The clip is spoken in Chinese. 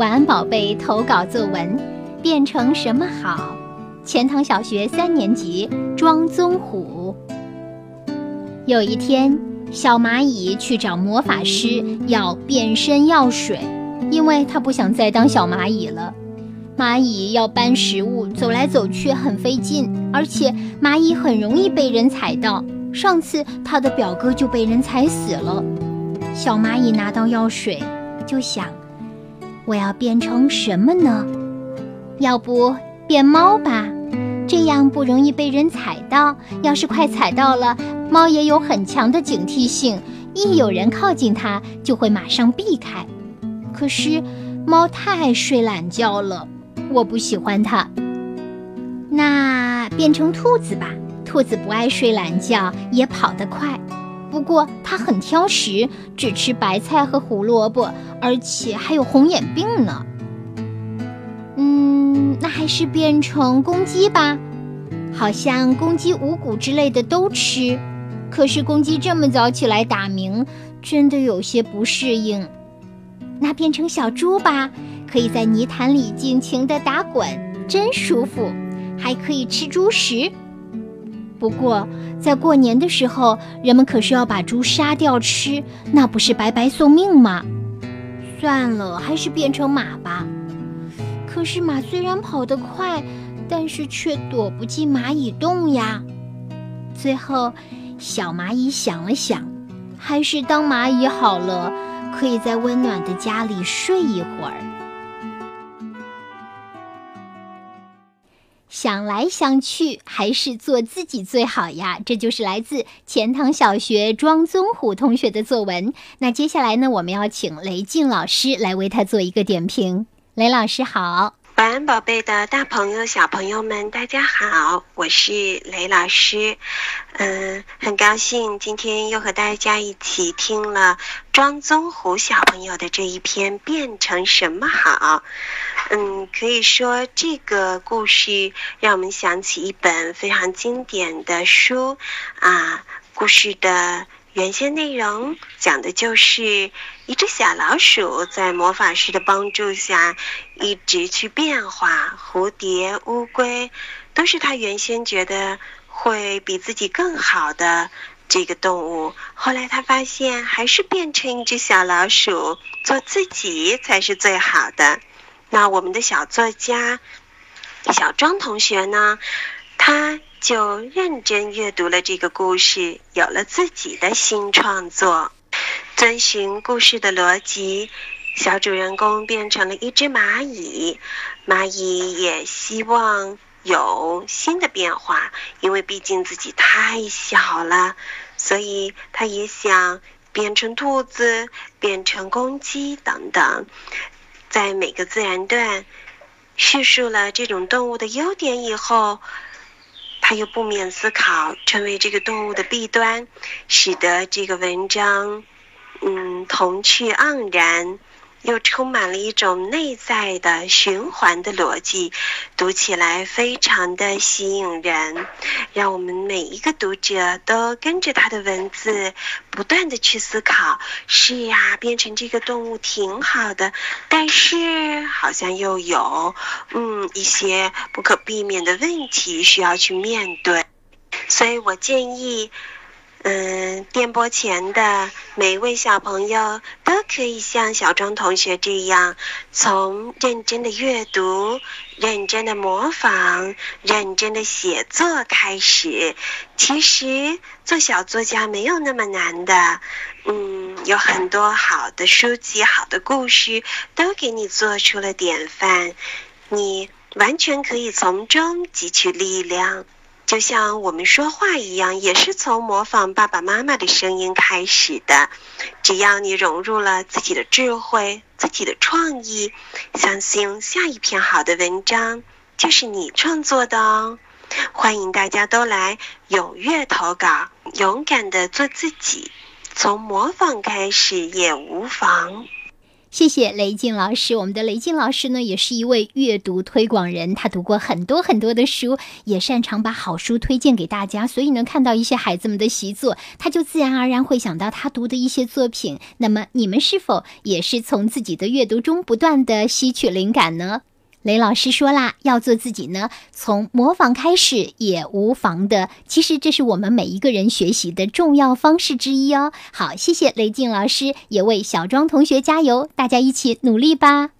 晚安宝贝投稿作文，变成什么好？钱塘小学三年级庄宗虎。有一天，小蚂蚁去找魔法师要变身药水，因为他不想再当小蚂蚁了。蚂蚁要搬食物，走来走去很费劲，而且蚂蚁很容易被人踩到。上次他的表哥就被人踩死了。小蚂蚁拿到药水，就想：我要变成什么呢？要不变猫吧，这样不容易被人踩到。要是快踩到了，猫也有很强的警惕性，一有人靠近它，就会马上避开。可是猫太爱睡懒觉了。我不喜欢它，那变成兔子吧。兔子不爱睡懒觉，也跑得快，不过它很挑食，只吃白菜和胡萝卜，而且还有红眼病呢。嗯，那还是变成公鸡吧。好像公鸡五谷之类的都吃，可是公鸡这么早起来打鸣，真的有些不适应。那变成小猪吧。可以在泥潭里尽情地打滚，真舒服，还可以吃猪食。不过，在过年的时候，人们可是要把猪杀掉吃，那不是白白送命吗？算了，还是变成马吧。可是马虽然跑得快，但是却躲不进蚂蚁洞呀。最后，小蚂蚁想了想，还是当蚂蚁好了，可以在温暖的家里睡一会儿。想来想去，还是做自己最好呀。这就是来自钱塘小学庄宗虎同学的作文。那接下来呢，我们要请雷静老师来为他做一个点评。雷老师好，晚安，宝贝的大朋友、小朋友们，大家好，我是雷老师。嗯，很高兴今天又和大家一起听了庄宗虎小朋友的这一篇《变成什么好》。嗯，可以说这个故事让我们想起一本非常经典的书啊。故事的原先内容讲的就是一只小老鼠在魔法师的帮助下一直去变化，蝴蝶、乌龟都是他原先觉得会比自己更好的这个动物。后来他发现，还是变成一只小老鼠，做自己才是最好的。那我们的小作家小庄同学呢，他就认真阅读了这个故事，有了自己的新创作。遵循故事的逻辑，小主人公变成了一只蚂蚁，蚂蚁也希望有新的变化，因为毕竟自己太小了，所以他也想变成兔子，变成公鸡等等。在每个自然段叙述了这种动物的优点以后，他又不免思考成为这个动物的弊端，使得这个文章，嗯，童趣盎然。又充满了一种内在的循环的逻辑，读起来非常的吸引人，让我们每一个读者都跟着他的文字，不断的去思考：是呀，变成这个动物挺好的，但是好像又有嗯一些不可避免的问题需要去面对，所以我建议。嗯，电波前的每一位小朋友都可以像小庄同学这样，从认真的阅读、认真的模仿、认真的写作开始。其实做小作家没有那么难的，嗯，有很多好的书籍、好的故事都给你做出了典范，你完全可以从中汲取力量。就像我们说话一样，也是从模仿爸爸妈妈的声音开始的。只要你融入了自己的智慧、自己的创意，相信下一篇好的文章就是你创作的哦。欢迎大家都来踊跃投稿，勇敢的做自己，从模仿开始也无妨。谢谢雷静老师。我们的雷静老师呢，也是一位阅读推广人，他读过很多很多的书，也擅长把好书推荐给大家。所以呢，看到一些孩子们的习作，他就自然而然会想到他读的一些作品。那么，你们是否也是从自己的阅读中不断的吸取灵感呢？雷老师说啦，要做自己呢，从模仿开始也无妨的。其实这是我们每一个人学习的重要方式之一哦。好，谢谢雷静老师，也为小庄同学加油，大家一起努力吧。